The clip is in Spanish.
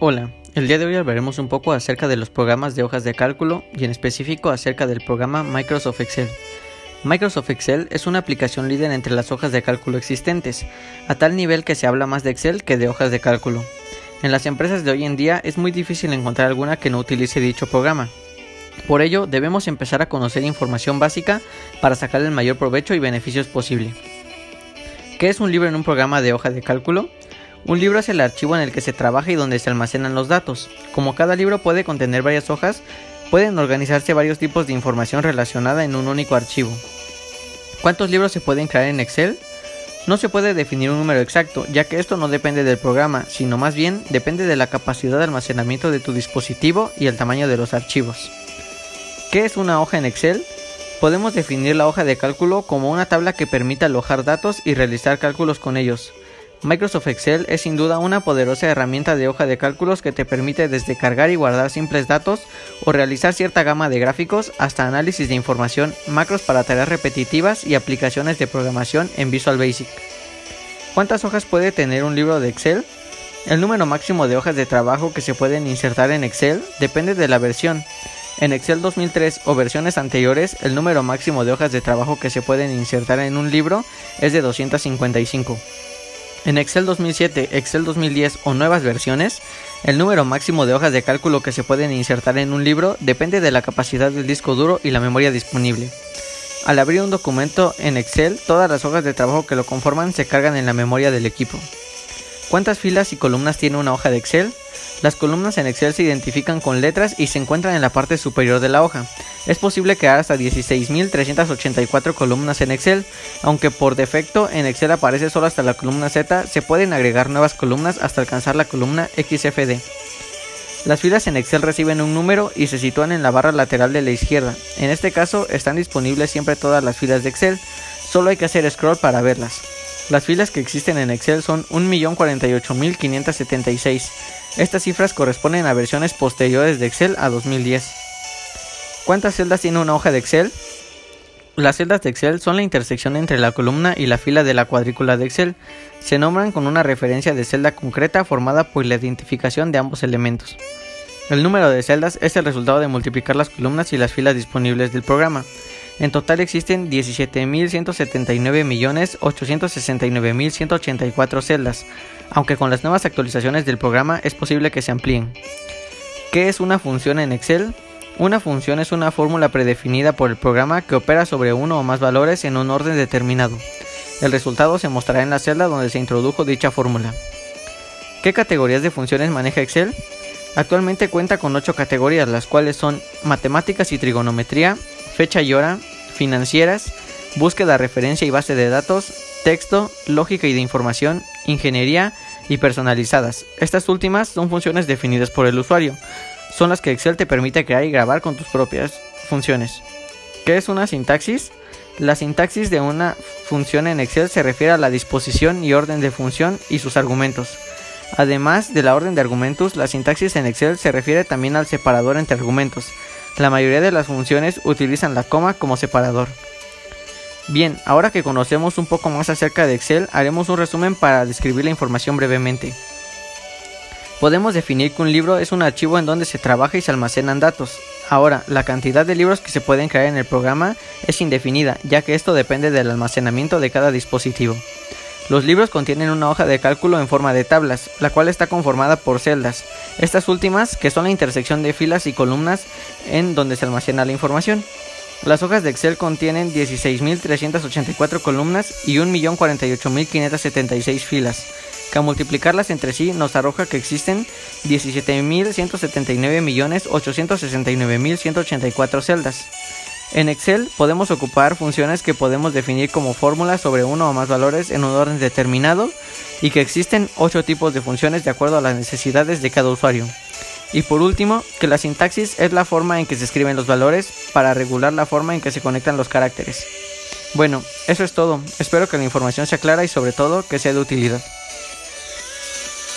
Hola, el día de hoy hablaremos un poco acerca de los programas de hojas de cálculo y en específico acerca del programa Microsoft Excel. Microsoft Excel es una aplicación líder entre las hojas de cálculo existentes, a tal nivel que se habla más de Excel que de hojas de cálculo. En las empresas de hoy en día es muy difícil encontrar alguna que no utilice dicho programa. Por ello, debemos empezar a conocer información básica para sacar el mayor provecho y beneficios posible. ¿Qué es un libro en un programa de hoja de cálculo? Un libro es el archivo en el que se trabaja y donde se almacenan los datos. Como cada libro puede contener varias hojas, pueden organizarse varios tipos de información relacionada en un único archivo. ¿Cuántos libros se pueden crear en Excel? No se puede definir un número exacto, ya que esto no depende del programa, sino más bien depende de la capacidad de almacenamiento de tu dispositivo y el tamaño de los archivos. ¿Qué es una hoja en Excel? Podemos definir la hoja de cálculo como una tabla que permite alojar datos y realizar cálculos con ellos. Microsoft Excel es sin duda una poderosa herramienta de hoja de cálculos que te permite desde cargar y guardar simples datos o realizar cierta gama de gráficos hasta análisis de información, macros para tareas repetitivas y aplicaciones de programación en Visual Basic. ¿Cuántas hojas puede tener un libro de Excel? El número máximo de hojas de trabajo que se pueden insertar en Excel depende de la versión. En Excel 2003 o versiones anteriores, el número máximo de hojas de trabajo que se pueden insertar en un libro es de 255. En Excel 2007, Excel 2010 o nuevas versiones, el número máximo de hojas de cálculo que se pueden insertar en un libro depende de la capacidad del disco duro y la memoria disponible. Al abrir un documento en Excel, todas las hojas de trabajo que lo conforman se cargan en la memoria del equipo. ¿Cuántas filas y columnas tiene una hoja de Excel? Las columnas en Excel se identifican con letras y se encuentran en la parte superior de la hoja. Es posible crear hasta 16.384 columnas en Excel, aunque por defecto en Excel aparece solo hasta la columna Z, se pueden agregar nuevas columnas hasta alcanzar la columna XFD. Las filas en Excel reciben un número y se sitúan en la barra lateral de la izquierda. En este caso están disponibles siempre todas las filas de Excel, solo hay que hacer scroll para verlas. Las filas que existen en Excel son 1.048.576. Estas cifras corresponden a versiones posteriores de Excel a 2010. ¿Cuántas celdas tiene una hoja de Excel? Las celdas de Excel son la intersección entre la columna y la fila de la cuadrícula de Excel. Se nombran con una referencia de celda concreta formada por la identificación de ambos elementos. El número de celdas es el resultado de multiplicar las columnas y las filas disponibles del programa. En total existen 17.179.869.184 celdas, aunque con las nuevas actualizaciones del programa es posible que se amplíen. ¿Qué es una función en Excel? Una función es una fórmula predefinida por el programa que opera sobre uno o más valores en un orden determinado. El resultado se mostrará en la celda donde se introdujo dicha fórmula. ¿Qué categorías de funciones maneja Excel? Actualmente cuenta con 8 categorías, las cuales son matemáticas y trigonometría, fecha y hora, financieras, búsqueda, referencia y base de datos, texto, lógica y de información, ingeniería y personalizadas. Estas últimas son funciones definidas por el usuario. Son las que Excel te permite crear y grabar con tus propias funciones. ¿Qué es una sintaxis? La sintaxis de una función en Excel se refiere a la disposición y orden de función y sus argumentos. Además de la orden de argumentos, la sintaxis en Excel se refiere también al separador entre argumentos, la mayoría de las funciones utilizan la coma como separador. Bien, ahora que conocemos un poco más acerca de Excel, haremos un resumen para describir la información brevemente. Podemos definir que un libro es un archivo en donde se trabaja y se almacenan datos. Ahora, la cantidad de libros que se pueden crear en el programa es indefinida, ya que esto depende del almacenamiento de cada dispositivo. Los libros contienen una hoja de cálculo en forma de tablas, la cual está conformada por celdas. Estas últimas, que son la intersección de filas y columnas en donde se almacena la información. Las hojas de Excel contienen 16.384 columnas y 1.048.576 filas, que al multiplicarlas entre sí nos arroja que existen 17.179.869.184 celdas. En Excel podemos ocupar funciones que podemos definir como fórmulas sobre uno o más valores en un orden determinado y que existen ocho tipos de funciones de acuerdo a las necesidades de cada usuario. Y por último, que la sintaxis es la forma en que se escriben los valores para regular la forma en que se conectan los caracteres. Bueno, eso es todo. Espero que la información sea clara y sobre todo que sea de utilidad.